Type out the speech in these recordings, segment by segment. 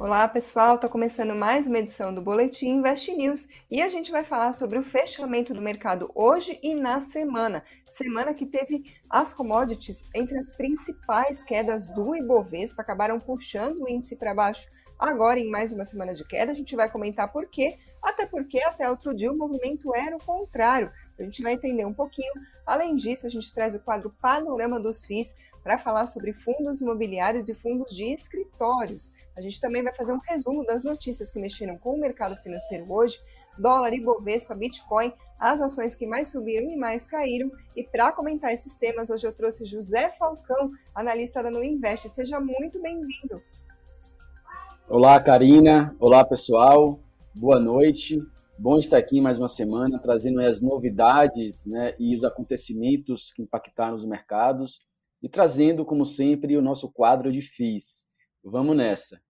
Olá pessoal, está começando mais uma edição do Boletim Invest News e a gente vai falar sobre o fechamento do mercado hoje e na semana. Semana que teve as commodities entre as principais quedas do Ibovespa, acabaram puxando o índice para baixo agora em mais uma semana de queda. A gente vai comentar por quê, até porque até outro dia o movimento era o contrário. A gente vai entender um pouquinho. Além disso, a gente traz o quadro Panorama dos FIIs para falar sobre fundos imobiliários e fundos de escritórios. A gente também vai fazer um resumo das notícias que mexeram com o mercado financeiro hoje, dólar, Ibovespa, Bitcoin, as ações que mais subiram e mais caíram. E para comentar esses temas, hoje eu trouxe José Falcão, analista da No Invest. Seja muito bem-vindo. Olá, Karina. Olá, pessoal. Boa noite. Bom estar aqui mais uma semana, trazendo as novidades né, e os acontecimentos que impactaram os mercados e trazendo, como sempre, o nosso quadro de FIIs. Vamos nessa!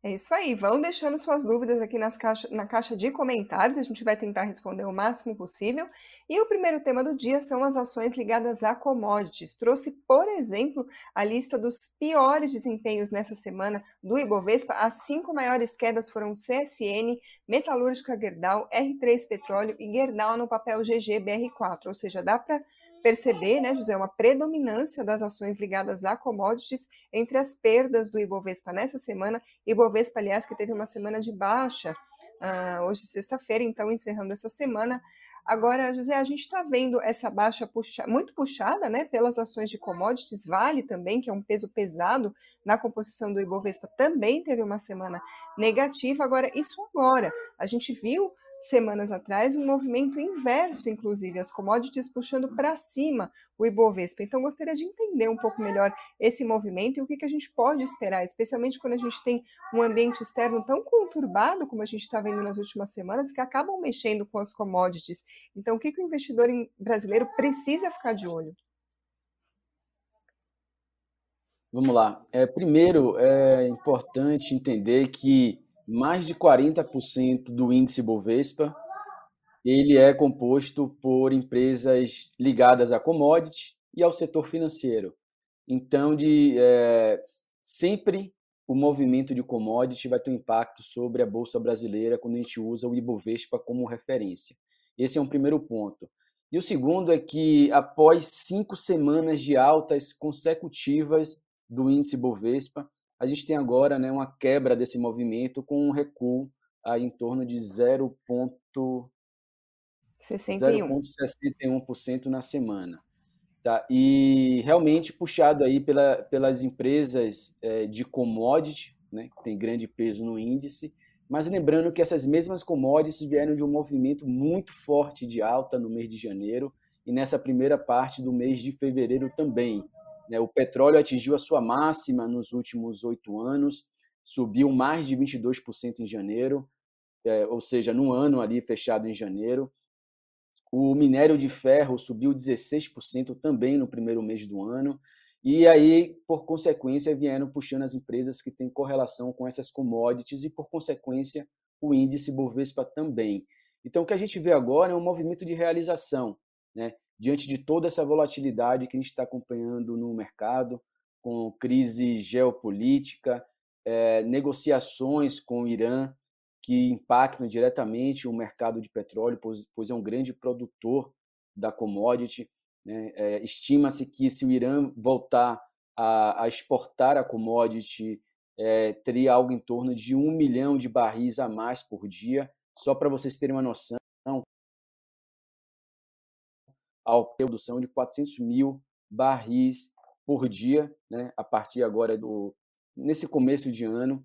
É isso aí, vão deixando suas dúvidas aqui nas caixa, na caixa de comentários, a gente vai tentar responder o máximo possível. E o primeiro tema do dia são as ações ligadas a commodities. Trouxe, por exemplo, a lista dos piores desempenhos nessa semana do Ibovespa. As cinco maiores quedas foram CSN, Metalúrgica Gerdau, R3 Petróleo e Gerdau no papel GGBR4, ou seja, dá para perceber, né, José, uma predominância das ações ligadas a commodities entre as perdas do Ibovespa nessa semana. Ibovespa, aliás, que teve uma semana de baixa, uh, hoje sexta-feira, então encerrando essa semana. Agora, José, a gente está vendo essa baixa puxa, muito puxada né, pelas ações de commodities, Vale também, que é um peso pesado na composição do Ibovespa, também teve uma semana negativa. Agora, isso agora, a gente viu semanas atrás um movimento inverso, inclusive, as commodities puxando para cima o Ibovespa. Então, gostaria de entender um pouco melhor esse movimento e o que, que a gente pode esperar, especialmente quando a gente tem um ambiente externo tão conturbado como a gente está vendo nas últimas semanas, que acabam mexendo com as commodities. Então, o que, que o investidor brasileiro precisa ficar de olho? Vamos lá. É, primeiro, é importante entender que mais de 40% do índice Bovespa ele é composto por empresas ligadas a commodity e ao setor financeiro. Então, de, é, sempre o movimento de commodity vai ter um impacto sobre a Bolsa Brasileira quando a gente usa o Ibovespa como referência. Esse é um primeiro ponto. E o segundo é que, após cinco semanas de altas consecutivas do índice Bovespa, a gente tem agora né, uma quebra desse movimento com um recuo aí em torno de 0,61% na semana. Tá? E realmente puxado aí pela, pelas empresas é, de commodity, né, que tem grande peso no índice, mas lembrando que essas mesmas commodities vieram de um movimento muito forte de alta no mês de janeiro e nessa primeira parte do mês de fevereiro também. Né? O petróleo atingiu a sua máxima nos últimos oito anos, subiu mais de 22% em janeiro, é, ou seja, no ano ali fechado em janeiro. O minério de ferro subiu 16% também no primeiro mês do ano. E aí, por consequência, vieram puxando as empresas que têm correlação com essas commodities e, por consequência, o índice Bovespa também. Então, o que a gente vê agora é um movimento de realização. Né? Diante de toda essa volatilidade que a gente está acompanhando no mercado, com crise geopolítica, é, negociações com o Irã que impactam diretamente o mercado de petróleo, pois, pois é um grande produtor da commodity. Né? É, Estima-se que se o Irã voltar a, a exportar a commodity, é, teria algo em torno de um milhão de barris a mais por dia. Só para vocês terem uma noção, a produção de 400 mil barris por dia, né, a partir agora do nesse começo de ano.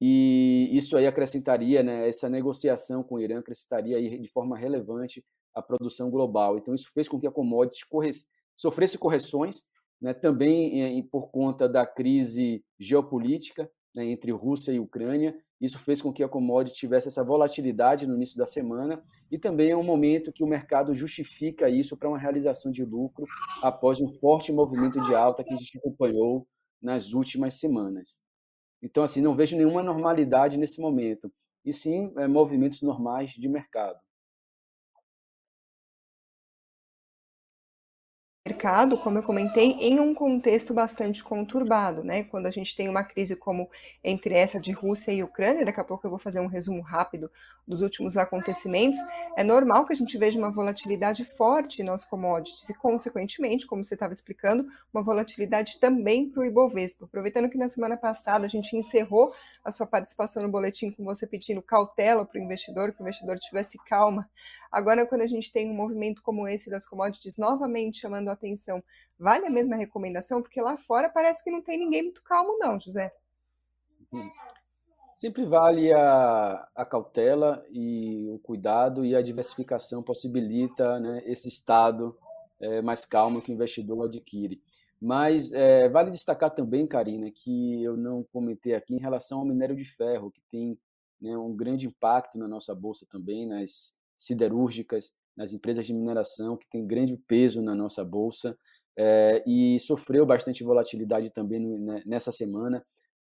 E isso aí acrescentaria, né, essa negociação com o Irã acrescentaria aí de forma relevante a produção global. Então isso fez com que a commodities corre... sofresse correções, né, também por conta da crise geopolítica né, entre Rússia e Ucrânia, isso fez com que a commodity tivesse essa volatilidade no início da semana e também é um momento que o mercado justifica isso para uma realização de lucro após um forte movimento de alta que a gente acompanhou nas últimas semanas. Então, assim, não vejo nenhuma normalidade nesse momento, e sim é, movimentos normais de mercado. Mercado, como eu comentei, em um contexto bastante conturbado, né? Quando a gente tem uma crise como entre essa de Rússia e Ucrânia, daqui a pouco eu vou fazer um resumo rápido dos últimos acontecimentos, é normal que a gente veja uma volatilidade forte nas commodities e, consequentemente, como você estava explicando, uma volatilidade também para o Ibovespa. Aproveitando que na semana passada a gente encerrou a sua participação no boletim com você pedindo cautela para o investidor, que o investidor tivesse calma. Agora, quando a gente tem um movimento como esse das commodities novamente chamando a atenção, vale a mesma recomendação? Porque lá fora parece que não tem ninguém muito calmo, não, José. Hum. Sempre vale a, a cautela e o cuidado e a diversificação possibilita né, esse estado é, mais calmo que o investidor adquire. Mas é, vale destacar também, Karina, que eu não comentei aqui em relação ao minério de ferro, que tem né, um grande impacto na nossa bolsa também, nas siderúrgicas, nas empresas de mineração, que tem grande peso na nossa bolsa é, e sofreu bastante volatilidade também no, né, nessa semana.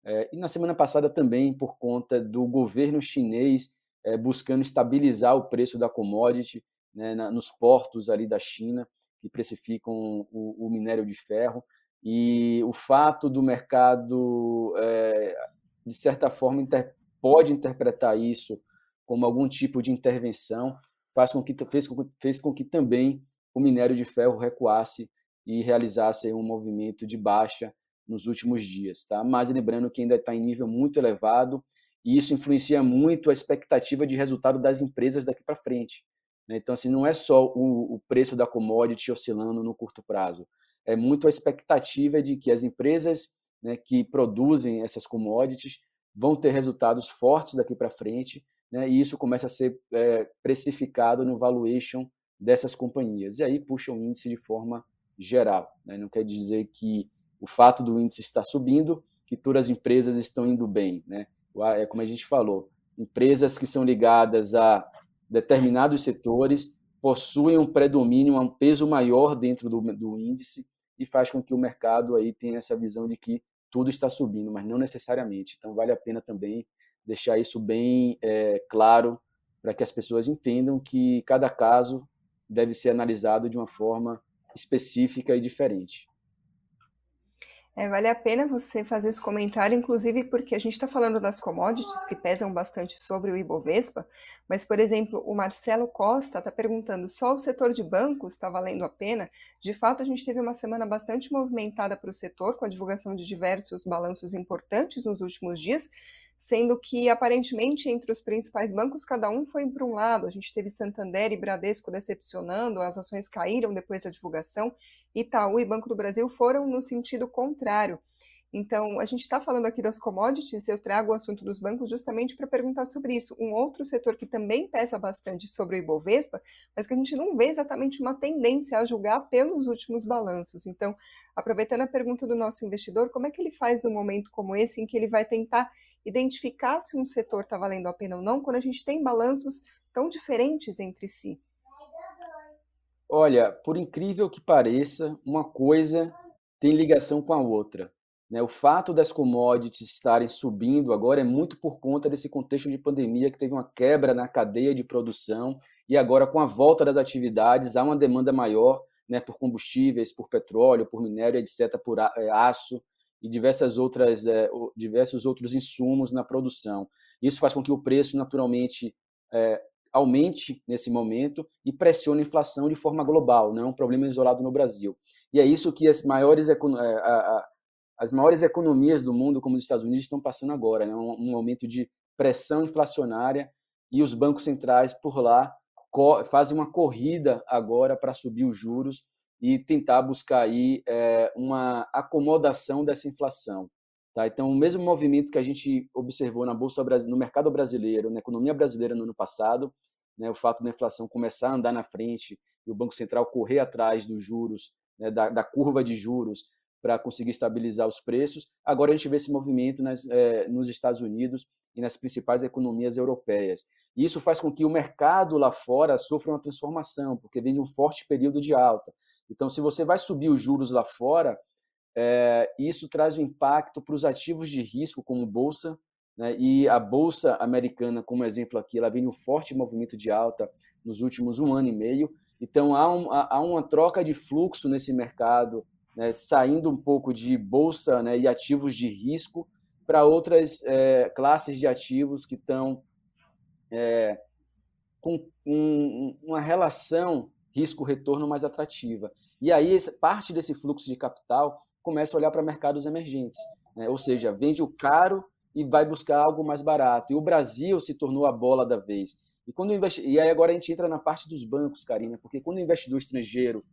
É, e na semana passada também por conta do governo chinês é, buscando estabilizar o preço da commodity né, na, nos portos ali da China que precificam o, o, minério de ferro e o fato do mercado de certa forma inter, pode interpretar isso como algum tipo de intervenção faz com que fez, fez com que também o minério de ferro recuasse e realizasse um movimento de baixa nos últimos dias, tá? Mas lembrando que ainda está em nível muito elevado e isso influencia muito a expectativa de resultado das empresas daqui para frente. Né? Então, assim, não é só o, o preço da commodity oscilando no curto prazo, é muito a expectativa de que as empresas né, que produzem essas commodities vão ter resultados fortes daqui para frente, né, e isso começa a ser é, precificado no valuation dessas companhias. E aí puxa o índice de forma geral. Né? Não quer dizer que o fato do índice estar subindo, que todas as empresas estão indo bem. Né? É como a gente falou, empresas que são ligadas a determinados setores possuem um predomínio, um peso maior dentro do, do índice e faz com que o mercado aí tenha essa visão de que tudo está subindo, mas não necessariamente. Então vale a pena também deixar isso bem é, claro para que as pessoas entendam que cada caso deve ser analisado de uma forma específica e diferente. É, vale a pena você fazer esse comentário, inclusive porque a gente está falando das commodities que pesam bastante sobre o Ibovespa, mas, por exemplo, o Marcelo Costa está perguntando: só o setor de bancos está valendo a pena? De fato, a gente teve uma semana bastante movimentada para o setor, com a divulgação de diversos balanços importantes nos últimos dias, sendo que aparentemente entre os principais bancos cada um foi para um lado. A gente teve Santander e Bradesco decepcionando, as ações caíram depois da divulgação. Itaú e Banco do Brasil foram no sentido contrário. Então, a gente está falando aqui das commodities, eu trago o assunto dos bancos justamente para perguntar sobre isso. Um outro setor que também pesa bastante sobre o Ibovespa, mas que a gente não vê exatamente uma tendência a julgar pelos últimos balanços. Então, aproveitando a pergunta do nosso investidor, como é que ele faz num momento como esse, em que ele vai tentar identificar se um setor está valendo a pena ou não, quando a gente tem balanços tão diferentes entre si? Olha, por incrível que pareça, uma coisa tem ligação com a outra. Né? O fato das commodities estarem subindo agora é muito por conta desse contexto de pandemia que teve uma quebra na cadeia de produção e agora com a volta das atividades há uma demanda maior né, por combustíveis, por petróleo, por minério, etc., por eh, aço e diversas outras, é, diversos outros insumos na produção. Isso faz com que o preço, naturalmente, é, aumente nesse momento e pressione a inflação de forma global, não é um problema isolado no Brasil. E é isso que as maiores, é, as maiores economias do mundo, como os Estados Unidos, estão passando agora, né? um, um momento de pressão inflacionária e os bancos centrais por lá fazem uma corrida agora para subir os juros e tentar buscar aí é, uma acomodação dessa inflação. Tá? Então, o mesmo movimento que a gente observou na bolsa no mercado brasileiro, na economia brasileira no ano passado, né, o fato da inflação começar a andar na frente e o Banco Central correr atrás dos juros, né, da, da, curva de juros, para conseguir estabilizar os preços. Agora a gente vê esse movimento nas, é, nos Estados Unidos e nas principais economias europeias. Isso faz com que o mercado lá fora sofra uma transformação, porque vem de um forte período de alta. Então, se você vai subir os juros lá fora, é, isso traz um impacto para os ativos de risco, como bolsa, né? e a bolsa americana, como exemplo aqui, ela vem um forte movimento de alta nos últimos um ano e meio, Então, há, um, há uma troca de fluxo nesse mercado, né, saindo um pouco de bolsa né, e ativos de risco para outras é, classes de ativos que estão é, com um, uma relação risco-retorno mais atrativa. E aí, parte desse fluxo de capital começa a olhar para mercados emergentes, né? ou seja, vende o caro e vai buscar algo mais barato. E o Brasil se tornou a bola da vez. E, quando investi... e aí agora a gente entra na parte dos bancos, Karina, porque quando o investidor estrangeiro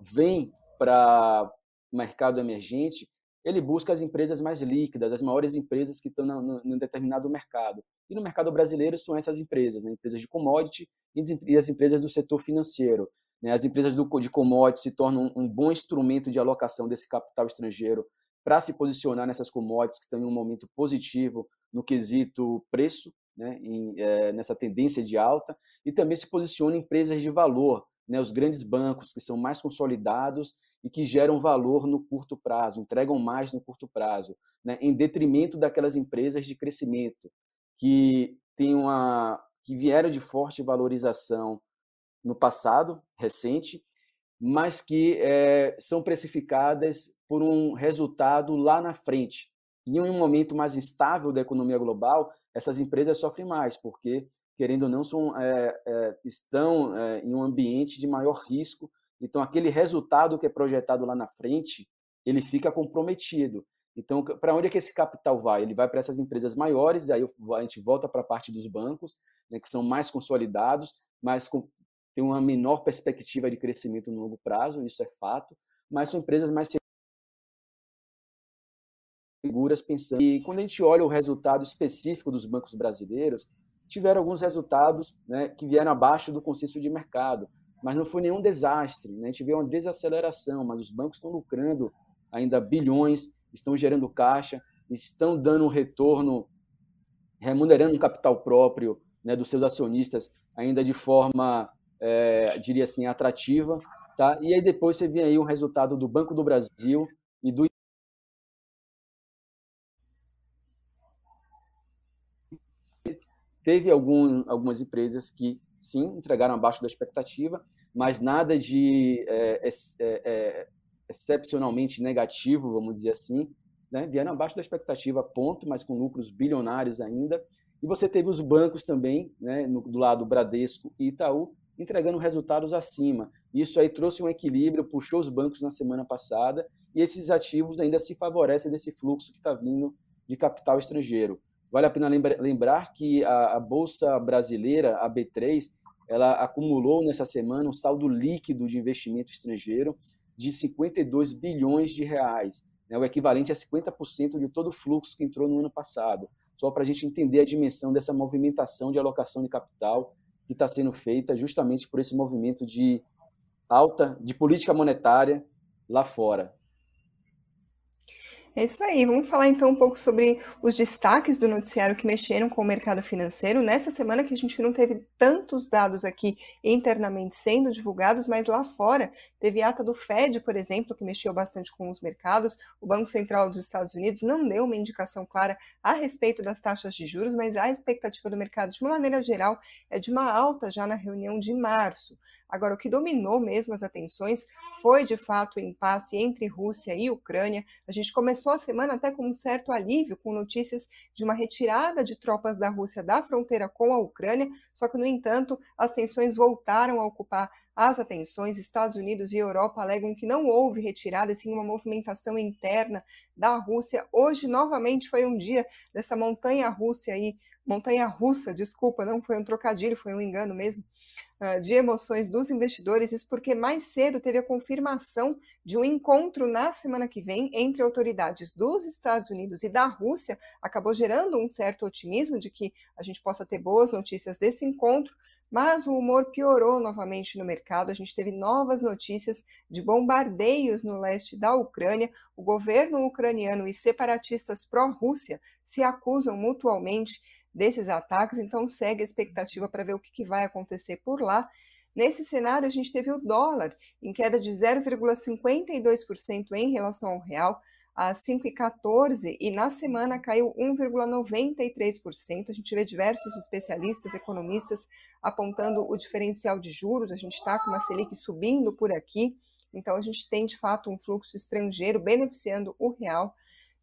vem para mercado emergente, ele busca as empresas mais líquidas, as maiores empresas que estão um determinado mercado. E no mercado brasileiro são essas empresas, né? empresas de commodity e as empresas do setor financeiro. Né? As empresas de commodities se tornam um bom instrumento de alocação desse capital estrangeiro para se posicionar nessas commodities que estão em um momento positivo no quesito preço, né? É, nessa tendência de alta, e também se posiciona em empresas de valor, né? os grandes bancos que são mais consolidados e que geram valor no curto prazo, entregam mais no curto prazo, né? em detrimento daquelas empresas de crescimento que, tem uma, que vieram de forte valorização no passado recente, mas que é, são precificadas por um resultado lá na frente. E em um momento mais instável da economia global, essas empresas sofrem mais, porque, querendo ou não, são, é, é, estão em um ambiente de maior risco. Então, aquele resultado que é projetado lá na frente, ele fica comprometido. Então, para onde é que esse capital vai? Ele vai para essas empresas maiores, aí a gente volta para a parte dos bancos, né, que são mais consolidados, mas com, tem uma menor perspectiva de crescimento no longo prazo, isso é fato, mas são empresas mais seguras pensando. E quando a gente olha o resultado específico dos bancos brasileiros, tiveram alguns resultados né, que vieram abaixo do consenso de mercado, mas não foi nenhum desastre. Né? A gente vê uma desaceleração, mas os bancos estão lucrando ainda bilhões, estão gerando caixa, estão dando um retorno, remunerando um capital próprio né, dos seus acionistas ainda de forma é, diria assim, atrativa. Tá? E aí depois você vê aí um resultado do Banco do Brasil e do teve algum, algumas empresas que sim entregaram abaixo da expectativa, mas nada de é, é, é, excepcionalmente negativo, vamos dizer assim, né? vieram abaixo da expectativa, ponto, mas com lucros bilionários ainda. E você teve os bancos também, né, no, do lado Bradesco e Itaú, entregando resultados acima. Isso aí trouxe um equilíbrio, puxou os bancos na semana passada e esses ativos ainda se favorecem desse fluxo que está vindo de capital estrangeiro. Vale a pena lembrar que a, a, Bolsa Brasileira, a B3, ela acumulou nessa semana um saldo líquido de investimento estrangeiro de 52 bilhões de reais, né, o equivalente a 50% de todo o fluxo que entrou no ano passado. Só para a gente entender a dimensão dessa movimentação de alocação de capital que está sendo feita justamente por esse movimento de alta, de política monetária lá fora. É isso aí. Vamos falar então um pouco sobre os destaques do noticiário que mexeram com o mercado financeiro. Nessa semana que a gente não teve tantos dados aqui internamente sendo divulgados, mas lá fora teve ata do Fed, por exemplo, que mexeu bastante com os mercados. O Banco Central dos Estados Unidos não deu uma indicação clara a respeito das taxas de juros, mas a expectativa do mercado, de uma maneira geral, é de uma alta já na reunião de março. Agora, o que dominou mesmo as atenções foi, de fato, o impasse entre Rússia e Ucrânia. A gente começou a semana até com um certo alívio, com notícias de uma retirada de tropas da Rússia da fronteira com a Ucrânia, só que, no entanto, as tensões voltaram a ocupar as atenções. Estados Unidos e Europa alegam que não houve retirada, sim uma movimentação interna da Rússia. Hoje, novamente, foi um dia dessa montanha russa aí, montanha russa, desculpa, não foi um trocadilho, foi um engano mesmo ah, de emoções dos investidores, isso porque mais cedo teve a confirmação de um encontro na semana que vem entre autoridades dos Estados Unidos e da Rússia, acabou gerando um certo otimismo de que a gente possa ter boas notícias desse encontro, mas o humor piorou novamente no mercado. A gente teve novas notícias de bombardeios no leste da Ucrânia. O governo ucraniano e separatistas pró-Rússia se acusam mutualmente desses ataques, então segue a expectativa para ver o que, que vai acontecer por lá. Nesse cenário, a gente teve o dólar em queda de 0,52% em relação ao real. a 5,14 e na semana caiu 1,93%. A gente vê diversos especialistas, economistas apontando o diferencial de juros. A gente está com uma Selic subindo por aqui, então a gente tem de fato um fluxo estrangeiro beneficiando o real.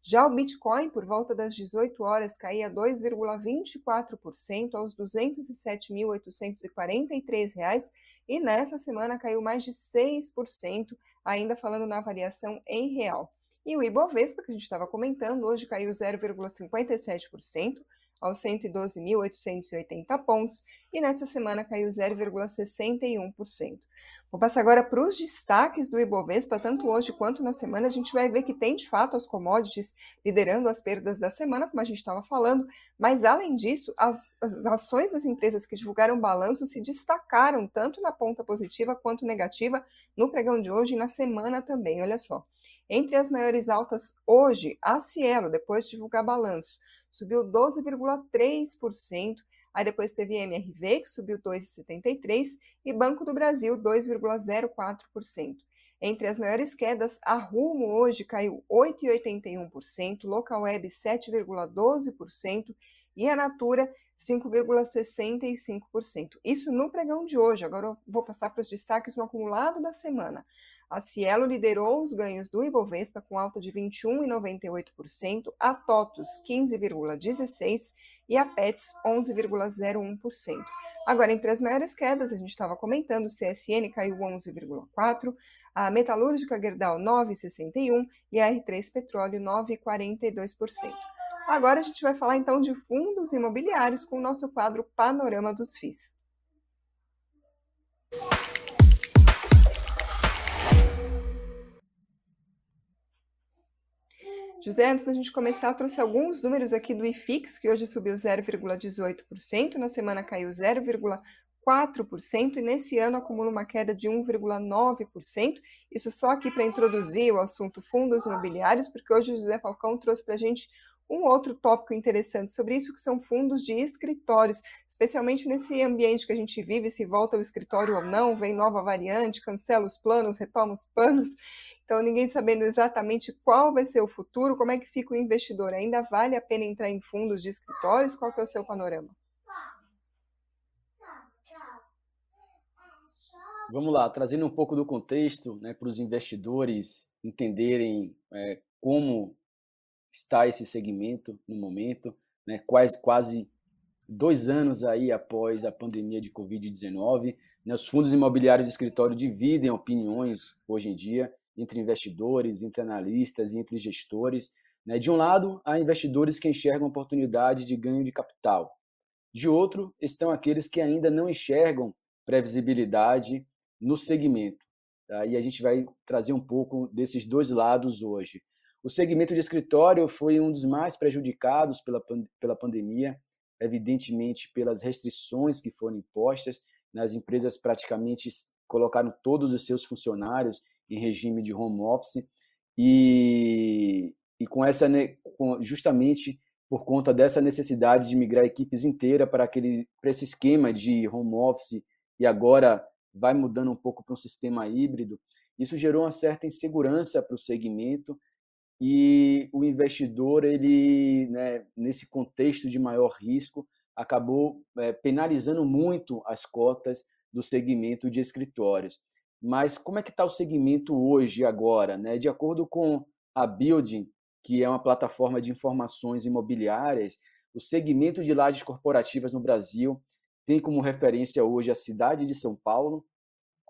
Já o Bitcoin, por volta das 18 horas, caía 2,24% aos R$ 207.843 e nessa semana caiu mais de 6%, ainda falando na variação em real. E o Ibovespa, que a gente estava comentando, hoje caiu 0,57% aos 112.880 pontos e nessa semana caiu 0,61%. Vou passar agora para os destaques do Ibovespa, tanto hoje quanto na semana. A gente vai ver que tem de fato as commodities liderando as perdas da semana, como a gente estava falando, mas além disso, as, as ações das empresas que divulgaram balanço se destacaram tanto na ponta positiva quanto negativa no pregão de hoje e na semana também. Olha só. Entre as maiores altas hoje, a Cielo, depois de divulgar balanço, subiu 12,3%. Aí depois teve MRV, que subiu 2,73%, e Banco do Brasil, 2,04%. Entre as maiores quedas, a Rumo hoje caiu 8,81%, Local Web 7,12% e a Natura 5,65%. Isso no pregão de hoje. Agora eu vou passar para os destaques no acumulado da semana. A Cielo liderou os ganhos do Ibovespa com alta de 21,98%, a TOTUS 15,16% e a PETS 11,01%. Agora, entre as maiores quedas, a gente estava comentando, CSN caiu 11,4%, a Metalúrgica Gerdau 9,61% e a R3 Petróleo 9,42%. Agora a gente vai falar então de fundos imobiliários com o nosso quadro Panorama dos FIIs. José, antes da gente começar, eu trouxe alguns números aqui do IFIX, que hoje subiu 0,18%, na semana caiu 0,4% e nesse ano acumula uma queda de 1,9%. Isso só aqui para introduzir o assunto fundos imobiliários, porque hoje o José Falcão trouxe para a gente um outro tópico interessante sobre isso, que são fundos de escritórios, especialmente nesse ambiente que a gente vive, se volta ao escritório ou não, vem nova variante, cancela os planos, retoma os planos. Então, ninguém sabendo exatamente qual vai ser o futuro, como é que fica o investidor? Ainda vale a pena entrar em fundos de escritórios? Qual que é o seu panorama? Vamos lá, trazendo um pouco do contexto né, para os investidores entenderem é, como está esse segmento no momento, né, quase, quase dois anos aí após a pandemia de Covid-19. Né, os fundos imobiliários de escritório dividem opiniões hoje em dia entre investidores, entre analistas e entre gestores. Né? De um lado, há investidores que enxergam oportunidade de ganho de capital. De outro, estão aqueles que ainda não enxergam previsibilidade no segmento. Tá? E a gente vai trazer um pouco desses dois lados hoje. O segmento de escritório foi um dos mais prejudicados pela, pela pandemia, evidentemente pelas restrições que foram impostas. Nas empresas praticamente colocaram todos os seus funcionários em regime de home office e, e com essa justamente por conta dessa necessidade de migrar equipes inteiras para aquele para esse esquema de home office e agora vai mudando um pouco para um sistema híbrido, isso gerou uma certa insegurança para o segmento e o investidor ele né, nesse contexto de maior risco acabou é, penalizando muito as cotas do segmento de escritórios. Mas como é que está o segmento hoje, agora? Né? De acordo com a Building, que é uma plataforma de informações imobiliárias, o segmento de lajes corporativas no Brasil tem como referência hoje a cidade de São Paulo.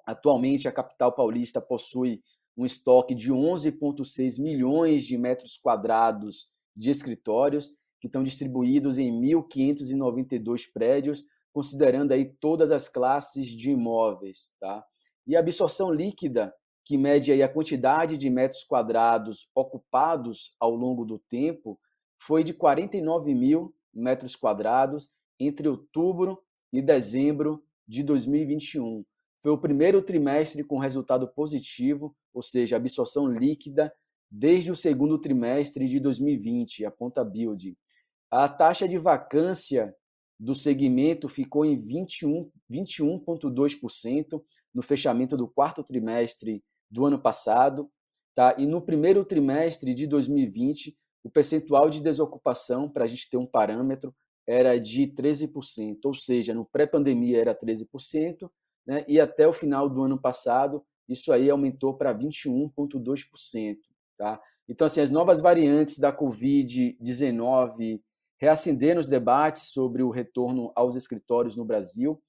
Atualmente, a capital paulista possui um estoque de 11,6 milhões de metros quadrados de escritórios, que estão distribuídos em 1.592 prédios, considerando aí todas as classes de imóveis. Tá? E a absorção líquida, que mede aí a quantidade de metros quadrados ocupados ao longo do tempo, foi de 49 mil metros quadrados entre outubro e dezembro de 2021. Foi o primeiro trimestre com resultado positivo, ou seja, absorção líquida, desde o segundo trimestre de 2020, aponta Build. A taxa de vacância do segmento ficou em 21,2% 21 no fechamento do quarto trimestre do ano passado. Tá? E no primeiro trimestre de 2020, o percentual de desocupação, para a gente ter um parâmetro, era de 13%, ou seja, no pré-pandemia era 13%, né? e até o final do ano passado, isso aí aumentou para 21,2%. Tá? Então, assim, as novas variantes da Covid-19 reacenderam os debates sobre o retorno aos escritórios no Brasil.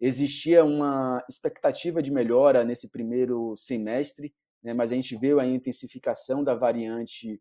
Existia uma expectativa de melhora nesse primeiro semestre, né, mas a gente viu a intensificação da variante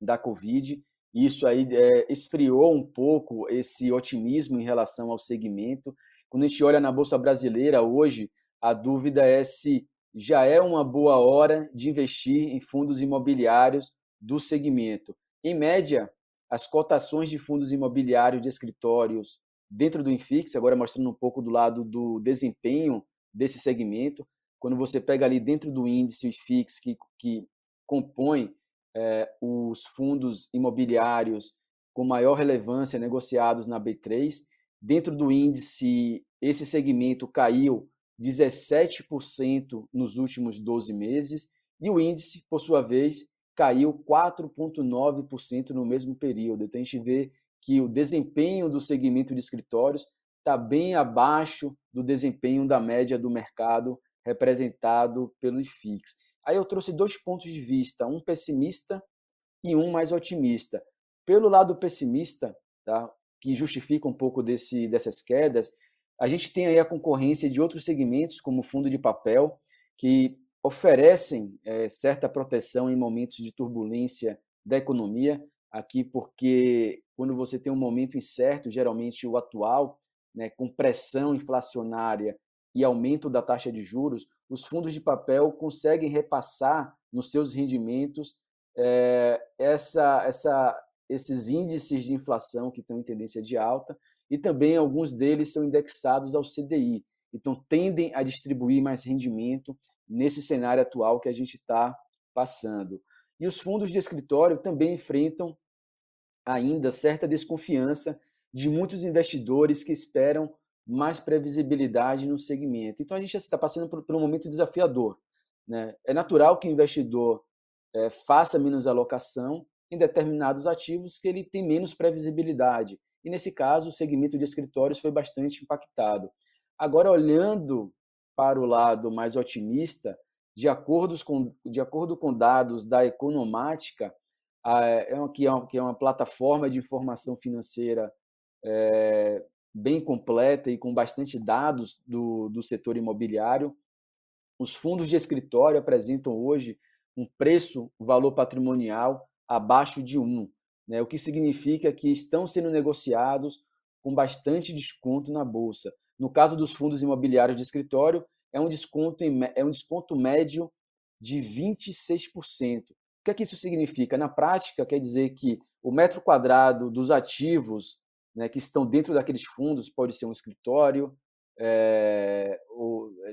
da Covid. E isso aí é, esfriou um pouco esse otimismo em relação ao segmento. Quando a gente olha na Bolsa Brasileira hoje, a dúvida é se já é uma boa hora de investir em fundos imobiliários do segmento. Em média, as cotações de fundos imobiliários de escritórios dentro do Infix, agora mostrando um pouco do lado do desempenho desse segmento, quando você pega ali dentro do índice Infix que, que compõe é, os fundos imobiliários com maior relevância negociados na B3, dentro do índice esse segmento caiu 17% nos últimos 12 meses, e o índice, por sua vez, caiu 4,9% no mesmo período. Então a gente vê que o desempenho do segmento de escritórios está bem abaixo do desempenho da média do mercado representado pelo IFIX. Aí eu trouxe dois pontos de vista, um pessimista e um mais otimista. Pelo lado pessimista, tá, que justifica um pouco desse, dessas quedas, a gente tem aí a concorrência de outros segmentos, como o fundo de papel, que oferecem é, certa proteção em momentos de turbulência da economia, aqui porque quando você tem um momento incerto, geralmente o atual, né, com pressão inflacionária e aumento da taxa de juros, os fundos de papel conseguem repassar nos seus rendimentos é, essa, essa, esses índices de inflação que estão em tendência de alta e também alguns deles são indexados ao CDI. Então, tendem a distribuir mais rendimento nesse cenário atual que a gente está passando. E os fundos de escritório também enfrentam ainda certa desconfiança de muitos investidores que esperam mais previsibilidade no segmento. Então, a gente está passando por, por, um momento desafiador. Né? É natural que o investidor é, faça menos alocação em determinados ativos que ele tem menos previsibilidade. E nesse caso, o segmento de escritórios foi bastante impactado. Agora, olhando para o lado mais otimista, de acordo com, de acordo com dados da Economática, é é uma, que é uma plataforma de informação financeira é, bem completa e com bastante dados do, do setor imobiliário, os fundos de escritório apresentam hoje um preço, valor patrimonial abaixo de 1 né? o que significa que estão sendo negociados com bastante desconto na bolsa. No caso dos fundos imobiliários de escritório, é um desconto, em, é um desconto médio de 26%. O que é que isso significa? Na prática, quer dizer que o metro quadrado dos ativos né, que estão dentro daqueles fundos pode ser um escritório. É,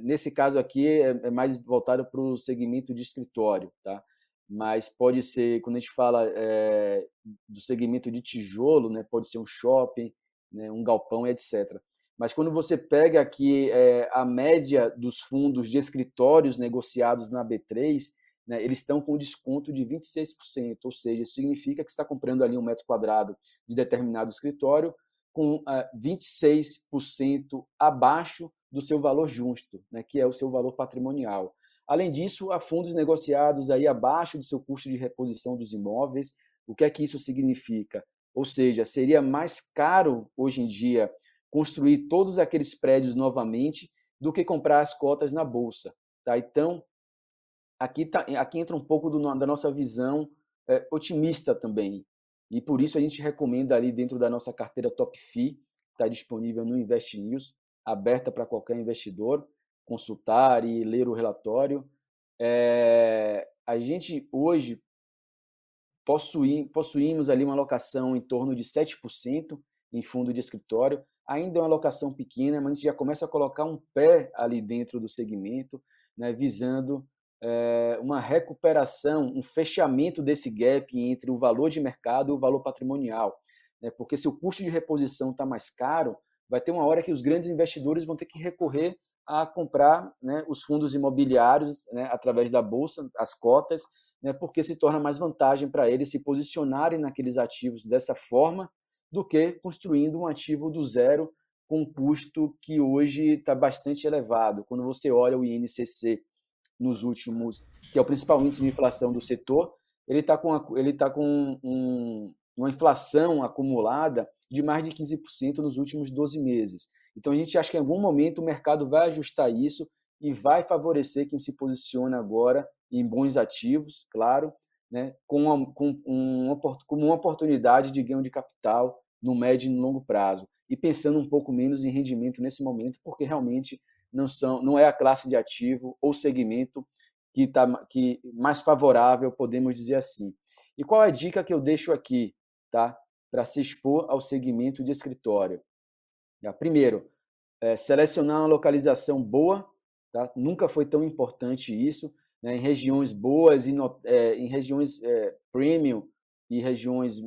nesse caso aqui, é, é mais voltado para o segmento de escritório. Tá? Mas pode ser, quando a gente fala é, do segmento de tijolo, né, pode ser um shopping, né, um galpão, etc. Mas quando você pega aqui é, a média dos fundos de escritórios negociados na B3, né, eles estão com desconto de 26%, ou seja, isso significa que está comprando ali um metro quadrado de determinado escritório com uh, ah, 26% abaixo do seu valor justo, né, que é o seu valor patrimonial. Além disso, há fundos negociados aí abaixo do seu custo de reposição dos imóveis. O que é que isso significa? Ou seja, seria mais caro hoje em dia construir todos aqueles prédios novamente do que comprar as cotas na bolsa. Tá? Então, aqui, tá, aqui entra um pouco do, da nossa visão é, otimista também. E por isso a gente recomenda ali dentro da nossa carteira Top FI, está disponível no Invest News, aberta para qualquer investidor consultar e ler o relatório. É, a gente hoje possui, possuímos ali uma alocação em torno de 7% em fundo de escritório. Ainda é uma alocação pequena, mas a gente já começa a colocar um pé ali dentro do segmento, né, visando é, uma recuperação, um fechamento desse gap entre o valor de mercado e o valor patrimonial. Né, porque se o custo de reposição está mais caro, vai ter uma hora que os grandes investidores vão ter que recorrer a comprar né, os fundos imobiliários né, através da bolsa, as cotas, né, porque se torna mais vantagem para eles se posicionarem naqueles ativos dessa forma do que construindo um ativo do zero com um custo que hoje está bastante elevado. Quando você olha o INCC nos últimos, que é o principal índice de inflação do setor, ele está com, ele tá com um, uma inflação acumulada de mais de 15% nos últimos 12 meses. Então a gente acha que em algum momento o mercado vai ajustar isso e vai favorecer quem se posiciona agora em bons ativos, claro, né, com, uma, com, um, com uma oportunidade de ganho de capital no médio e no longo prazo. E pensando um pouco menos em rendimento nesse momento, porque realmente não, são, não é a classe de ativo ou segmento que está que mais favorável, podemos dizer assim. E qual é a dica que eu deixo aqui tá, para se expor ao segmento de escritório? Primeiro, é, selecionar uma localização boa, tá? nunca foi tão importante isso, né? em regiões boas, e é, em regiões é, premium e regiões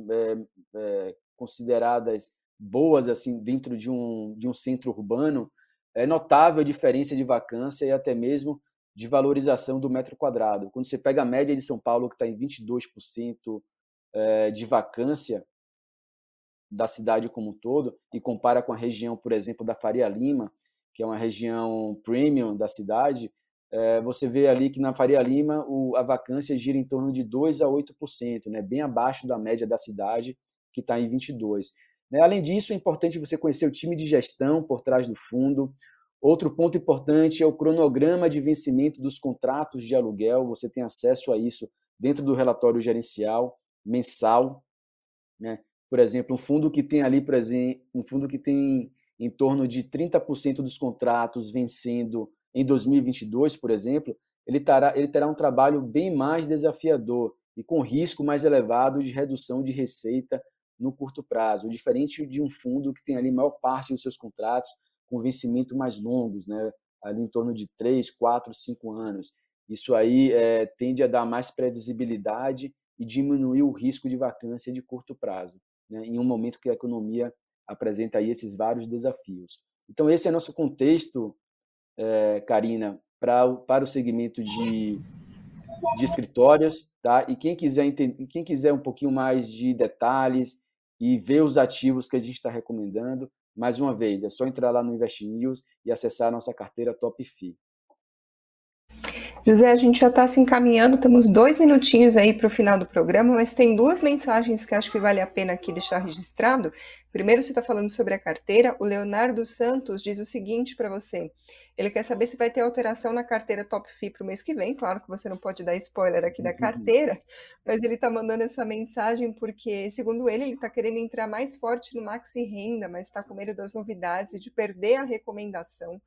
consideradas boas assim dentro de um, de um centro urbano, é notável a diferença de vacância e até mesmo de valorização do metro quadrado. Quando você pega a média de São Paulo, que está em 22% é, de vacância da cidade como um todo, e compara com a região, por exemplo, da Faria Lima, que é uma região premium da cidade, é, você vê ali que na Faria Lima a vacância gira em torno de 2% a 8%, né, bem abaixo da média da cidade, que está em 22%. Né? Além disso, é importante você conhecer o time de gestão por trás do fundo. Outro ponto importante é o cronograma de vencimento dos contratos de aluguel. Você tem acesso a isso dentro do relatório gerencial mensal. Né? Por exemplo, um fundo que tem ali, um fundo que tem em torno de 30% dos contratos vencendo em 2022, por exemplo, ele terá, ele terá um trabalho bem mais desafiador e com risco mais elevado de redução de receita no curto prazo, diferente de um fundo que tem ali maior parte dos seus contratos com vencimento mais longos, né? ali em torno de 3, 4, 5 anos. Isso aí é, tende a dar mais previsibilidade e diminuir o risco de vacância de curto prazo, né? em um momento que a economia apresenta aí esses vários desafios. Então, esse é nosso contexto, é, Karina, pra, para o segmento de, de escritórios. Tá? E quem quiser, entender, quem quiser um pouquinho mais de detalhes e ver os ativos que a gente está recomendando, mais uma vez, é só entrar lá no Invest News e acessar a nossa carteira Top FI. José, a gente já está se encaminhando, temos dois minutinhos aí para o final do programa, mas tem duas mensagens que acho que vale a pena aqui deixar registrado. Primeiro, você está falando sobre a carteira. O Leonardo Santos diz o seguinte para você: ele quer saber se vai ter alteração na carteira Top FI para o mês que vem. Claro que você não pode dar spoiler aqui da uhum. carteira, mas ele está mandando essa mensagem porque, segundo ele, ele está querendo entrar mais forte no Maxi Renda, mas está com medo das novidades e de perder a recomendação.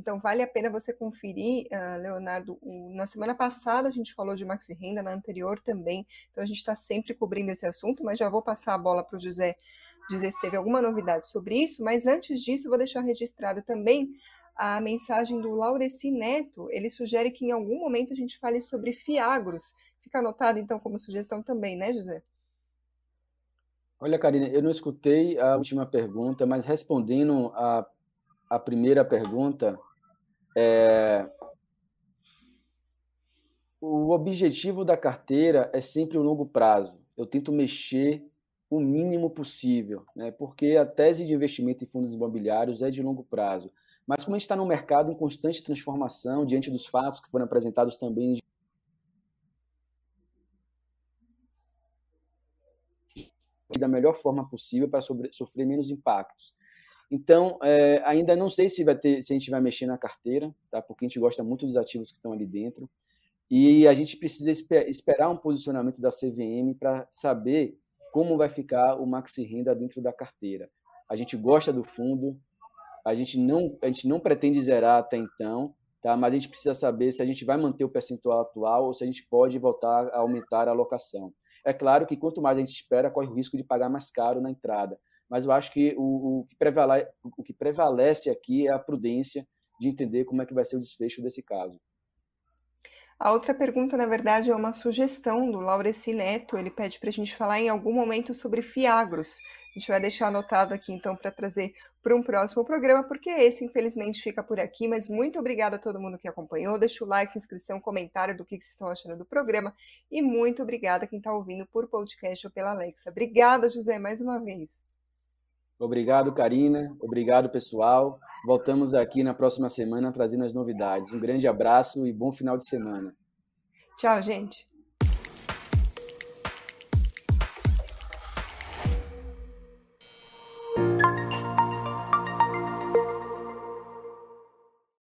Então, vale a pena você conferir, uh, Leonardo. O, na semana passada a gente falou de Maxi Renda, na anterior também. Então, a gente está sempre cobrindo esse assunto, mas já vou passar a bola para o José dizer se teve alguma novidade sobre isso. Mas antes disso, vou deixar registrado também a mensagem do Laureci Neto. Ele sugere que em algum momento a gente fale sobre Fiagros. Fica anotado, então, como sugestão também, né, José? Olha, Karina, eu não escutei a última pergunta, mas respondendo a, a primeira pergunta, é... O objetivo da carteira é sempre o longo prazo. Eu tento mexer o mínimo possível, né? porque a tese de investimento em fundos imobiliários é de longo prazo. Mas como a gente está num mercado em constante transformação, diante dos fatos que foram apresentados também da melhor forma possível para sofrer menos impactos. Então, é, ainda não sei se vai ter, se a gente vai mexer na carteira, tá? Porque a gente gosta muito dos ativos que estão ali dentro. E a gente precisa esper, esperar um posicionamento da CVM para saber como vai ficar o maxi renda dentro da carteira. A gente gosta do fundo, a gente não, a gente não pretende zerar até então, tá? Mas a gente precisa saber se a gente vai manter o percentual atual ou se a gente pode voltar a aumentar a alocação. É claro que quanto mais a gente espera, corre o risco de pagar mais caro na entrada mas eu acho que o, o, que prevalece, o que prevalece aqui é a prudência de entender como é que vai ser o desfecho desse caso. A outra pergunta, na verdade, é uma sugestão do Laureci Neto. Ele pede para a gente falar em algum momento sobre fiagros. A gente vai deixar anotado aqui, então, para trazer para um próximo programa, porque esse, infelizmente, fica por aqui. Mas muito obrigada a todo mundo que acompanhou. Deixa o like, inscrição, comentário do que, que vocês estão achando do programa. E muito obrigada a quem está ouvindo por podcast ou pela Alexa. Obrigada, José, mais uma vez. Obrigado, Karina. Obrigado, pessoal. Voltamos aqui na próxima semana trazendo as novidades. Um grande abraço e bom final de semana. Tchau, gente.